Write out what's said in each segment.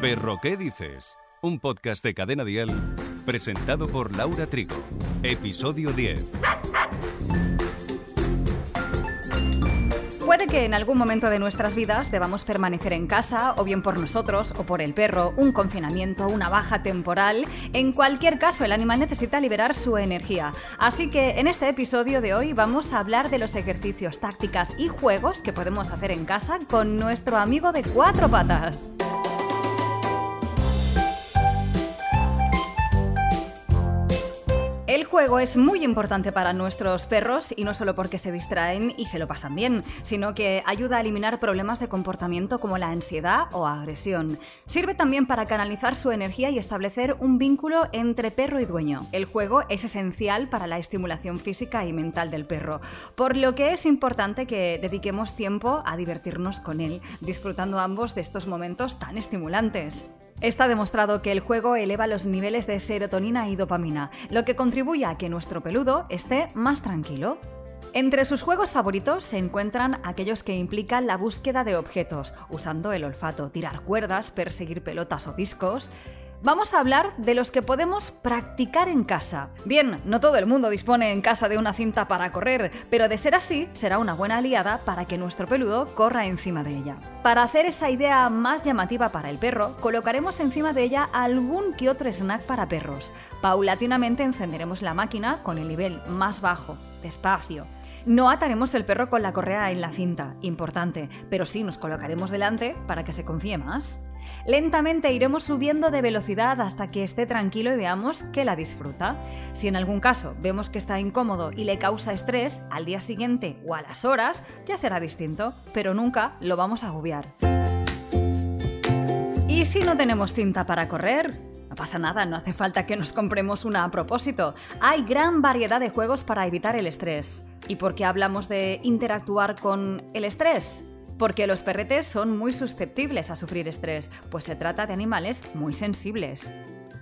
Perro, ¿qué dices? Un podcast de Cadena Dial presentado por Laura Trigo. Episodio 10. Puede que en algún momento de nuestras vidas debamos permanecer en casa, o bien por nosotros o por el perro, un confinamiento, una baja temporal. En cualquier caso, el animal necesita liberar su energía. Así que en este episodio de hoy vamos a hablar de los ejercicios, tácticas y juegos que podemos hacer en casa con nuestro amigo de cuatro patas. El juego es muy importante para nuestros perros y no solo porque se distraen y se lo pasan bien, sino que ayuda a eliminar problemas de comportamiento como la ansiedad o agresión. Sirve también para canalizar su energía y establecer un vínculo entre perro y dueño. El juego es esencial para la estimulación física y mental del perro, por lo que es importante que dediquemos tiempo a divertirnos con él, disfrutando ambos de estos momentos tan estimulantes. Está demostrado que el juego eleva los niveles de serotonina y dopamina, lo que contribuye a que nuestro peludo esté más tranquilo. Entre sus juegos favoritos se encuentran aquellos que implican la búsqueda de objetos, usando el olfato, tirar cuerdas, perseguir pelotas o discos. Vamos a hablar de los que podemos practicar en casa. Bien, no todo el mundo dispone en casa de una cinta para correr, pero de ser así, será una buena aliada para que nuestro peludo corra encima de ella. Para hacer esa idea más llamativa para el perro, colocaremos encima de ella algún que otro snack para perros. Paulatinamente encenderemos la máquina con el nivel más bajo, despacio. No ataremos el perro con la correa en la cinta, importante, pero sí nos colocaremos delante para que se confíe más. Lentamente iremos subiendo de velocidad hasta que esté tranquilo y veamos que la disfruta. Si en algún caso vemos que está incómodo y le causa estrés, al día siguiente o a las horas ya será distinto, pero nunca lo vamos a agobiar. ¿Y si no tenemos cinta para correr? Pasa nada, no hace falta que nos compremos una a propósito. Hay gran variedad de juegos para evitar el estrés. ¿Y por qué hablamos de interactuar con el estrés? Porque los perretes son muy susceptibles a sufrir estrés, pues se trata de animales muy sensibles.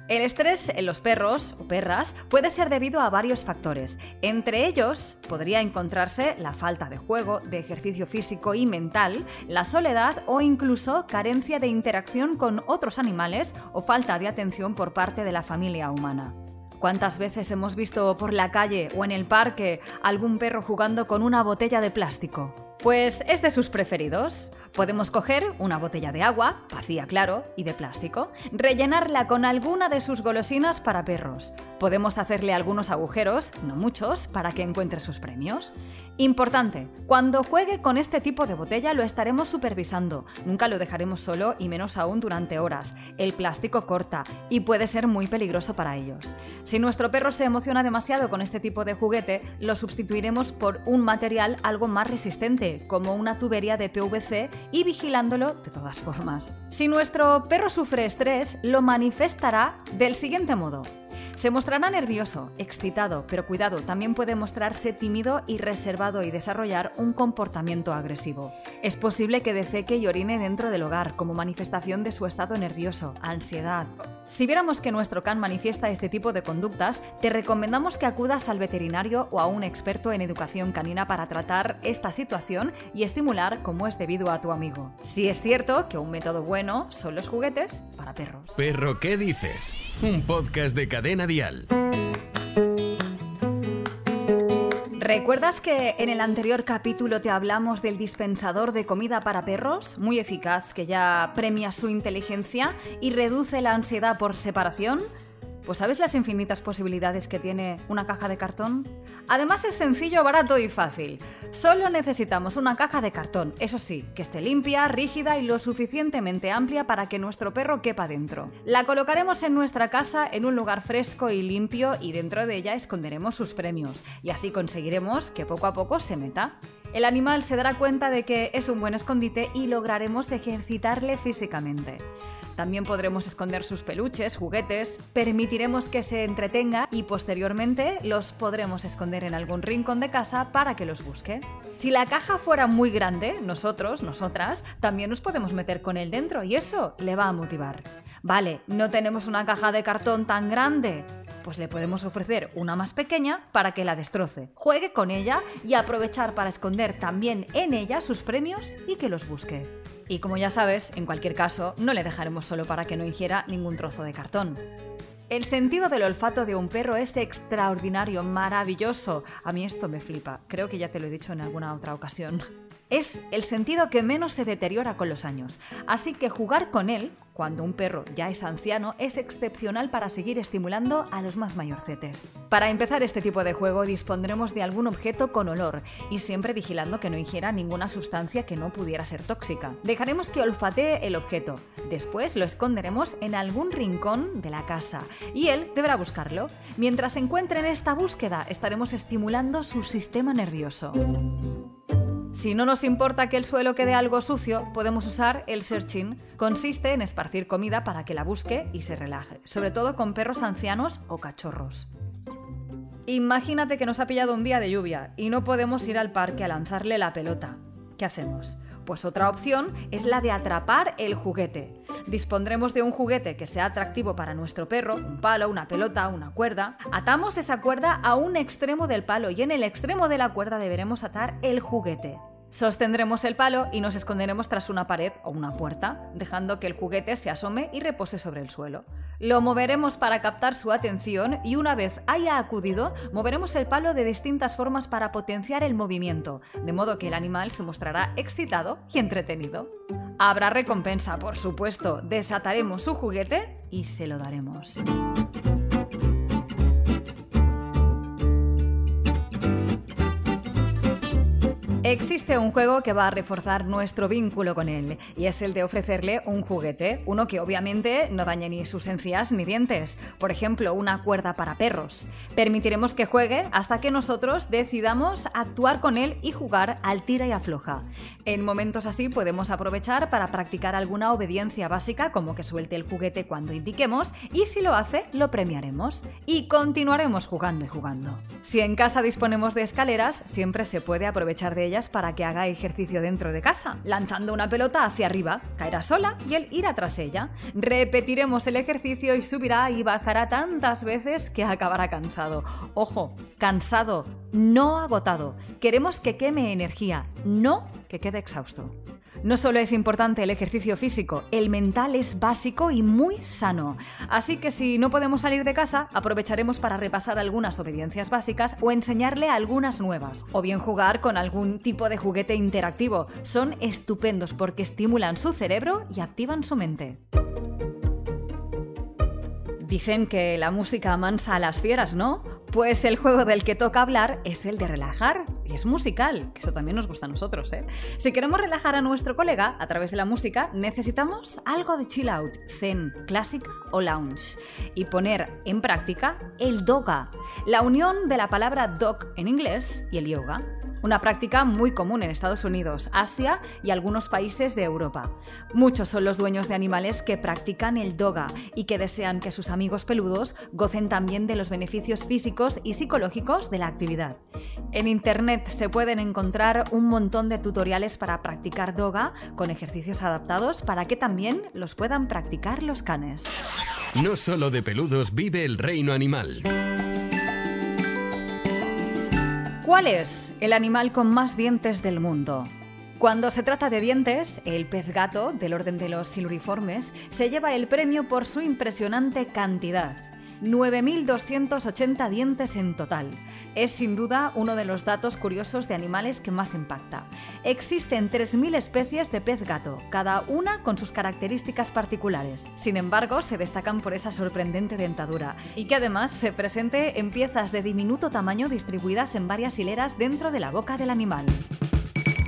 El estrés en los perros o perras puede ser debido a varios factores. Entre ellos podría encontrarse la falta de juego, de ejercicio físico y mental, la soledad o incluso carencia de interacción con otros animales o falta de atención por parte de la familia humana. ¿Cuántas veces hemos visto por la calle o en el parque algún perro jugando con una botella de plástico? Pues es de sus preferidos. Podemos coger una botella de agua, vacía claro, y de plástico, rellenarla con alguna de sus golosinas para perros. Podemos hacerle algunos agujeros, no muchos, para que encuentre sus premios. Importante, cuando juegue con este tipo de botella lo estaremos supervisando. Nunca lo dejaremos solo y menos aún durante horas. El plástico corta y puede ser muy peligroso para ellos. Si nuestro perro se emociona demasiado con este tipo de juguete, lo sustituiremos por un material algo más resistente, como una tubería de PVC y vigilándolo de todas formas. Si nuestro perro sufre estrés, lo manifestará del siguiente modo. Se mostrará nervioso, excitado, pero cuidado, también puede mostrarse tímido y reservado y desarrollar un comportamiento agresivo. Es posible que defeque y orine dentro del hogar como manifestación de su estado nervioso, ansiedad. Si viéramos que nuestro can manifiesta este tipo de conductas, te recomendamos que acudas al veterinario o a un experto en educación canina para tratar esta situación y estimular como es debido a tu amigo. Si es cierto que un método bueno son los juguetes para perros. Perro, ¿qué dices? Un podcast de cadena Dial. ¿Recuerdas que en el anterior capítulo te hablamos del dispensador de comida para perros? Muy eficaz, que ya premia su inteligencia y reduce la ansiedad por separación. Pues ¿sabes las infinitas posibilidades que tiene una caja de cartón? Además es sencillo, barato y fácil. Solo necesitamos una caja de cartón, eso sí, que esté limpia, rígida y lo suficientemente amplia para que nuestro perro quepa dentro. La colocaremos en nuestra casa en un lugar fresco y limpio y dentro de ella esconderemos sus premios y así conseguiremos que poco a poco se meta. El animal se dará cuenta de que es un buen escondite y lograremos ejercitarle físicamente. También podremos esconder sus peluches, juguetes, permitiremos que se entretenga y posteriormente los podremos esconder en algún rincón de casa para que los busque. Si la caja fuera muy grande, nosotros, nosotras, también nos podemos meter con él dentro y eso le va a motivar. Vale, no tenemos una caja de cartón tan grande, pues le podemos ofrecer una más pequeña para que la destroce, juegue con ella y aprovechar para esconder también en ella sus premios y que los busque. Y como ya sabes, en cualquier caso, no le dejaremos solo para que no ingiera ningún trozo de cartón. El sentido del olfato de un perro es extraordinario, maravilloso. A mí esto me flipa. Creo que ya te lo he dicho en alguna otra ocasión. Es el sentido que menos se deteriora con los años. Así que jugar con él, cuando un perro ya es anciano, es excepcional para seguir estimulando a los más mayorcetes. Para empezar este tipo de juego dispondremos de algún objeto con olor y siempre vigilando que no ingiera ninguna sustancia que no pudiera ser tóxica. Dejaremos que olfatee el objeto. Después lo esconderemos en algún rincón de la casa y él deberá buscarlo. Mientras se encuentre en esta búsqueda, estaremos estimulando su sistema nervioso. Si no nos importa que el suelo quede algo sucio, podemos usar el searching. Consiste en esparcir comida para que la busque y se relaje, sobre todo con perros ancianos o cachorros. Imagínate que nos ha pillado un día de lluvia y no podemos ir al parque a lanzarle la pelota. ¿Qué hacemos? Pues otra opción es la de atrapar el juguete. Dispondremos de un juguete que sea atractivo para nuestro perro, un palo, una pelota, una cuerda. Atamos esa cuerda a un extremo del palo y en el extremo de la cuerda deberemos atar el juguete. Sostendremos el palo y nos esconderemos tras una pared o una puerta, dejando que el juguete se asome y repose sobre el suelo. Lo moveremos para captar su atención y una vez haya acudido, moveremos el palo de distintas formas para potenciar el movimiento, de modo que el animal se mostrará excitado y entretenido. Habrá recompensa, por supuesto. Desataremos su juguete y se lo daremos. Existe un juego que va a reforzar nuestro vínculo con él, y es el de ofrecerle un juguete, uno que obviamente no dañe ni sus encías ni dientes, por ejemplo, una cuerda para perros. Permitiremos que juegue hasta que nosotros decidamos actuar con él y jugar al tira y afloja. En momentos así podemos aprovechar para practicar alguna obediencia básica, como que suelte el juguete cuando indiquemos, y si lo hace, lo premiaremos. Y continuaremos jugando y jugando. Si en casa disponemos de escaleras, siempre se puede aprovechar de ellas para que haga ejercicio dentro de casa, lanzando una pelota hacia arriba, caerá sola y él irá tras ella. Repetiremos el ejercicio y subirá y bajará tantas veces que acabará cansado. Ojo, cansado, no agotado. Queremos que queme energía, no que quede exhausto. No solo es importante el ejercicio físico, el mental es básico y muy sano. Así que si no podemos salir de casa, aprovecharemos para repasar algunas obediencias básicas o enseñarle algunas nuevas. O bien jugar con algún tipo de juguete interactivo. Son estupendos porque estimulan su cerebro y activan su mente. Dicen que la música amansa a las fieras, ¿no? Pues el juego del que toca hablar es el de relajar, y es musical, que eso también nos gusta a nosotros, ¿eh? Si queremos relajar a nuestro colega a través de la música, necesitamos algo de chill out, zen, clásica o lounge, y poner en práctica el doga, la unión de la palabra dog en inglés y el yoga una práctica muy común en Estados Unidos, Asia y algunos países de Europa. Muchos son los dueños de animales que practican el doga y que desean que sus amigos peludos gocen también de los beneficios físicos y psicológicos de la actividad. En Internet se pueden encontrar un montón de tutoriales para practicar doga con ejercicios adaptados para que también los puedan practicar los canes. No solo de peludos vive el reino animal. ¿Cuál es el animal con más dientes del mundo? Cuando se trata de dientes, el pez gato, del orden de los siluriformes, se lleva el premio por su impresionante cantidad. 9.280 dientes en total. Es sin duda uno de los datos curiosos de animales que más impacta. Existen 3.000 especies de pez gato, cada una con sus características particulares. Sin embargo, se destacan por esa sorprendente dentadura y que además se presente en piezas de diminuto tamaño distribuidas en varias hileras dentro de la boca del animal.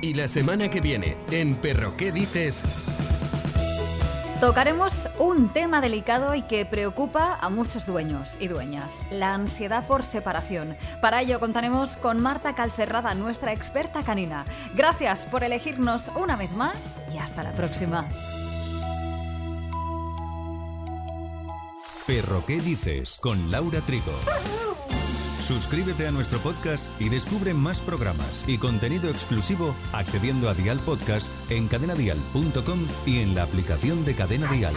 Y la semana que viene, en Perro, ¿qué dices? Tocaremos un tema delicado y que preocupa a muchos dueños y dueñas, la ansiedad por separación. Para ello contaremos con Marta Calcerrada, nuestra experta canina. Gracias por elegirnos una vez más y hasta la próxima. Perro, ¿qué dices? Con Laura Trigo. Suscríbete a nuestro podcast y descubre más programas y contenido exclusivo accediendo a Dial Podcast en cadenadial.com y en la aplicación de Cadena Dial.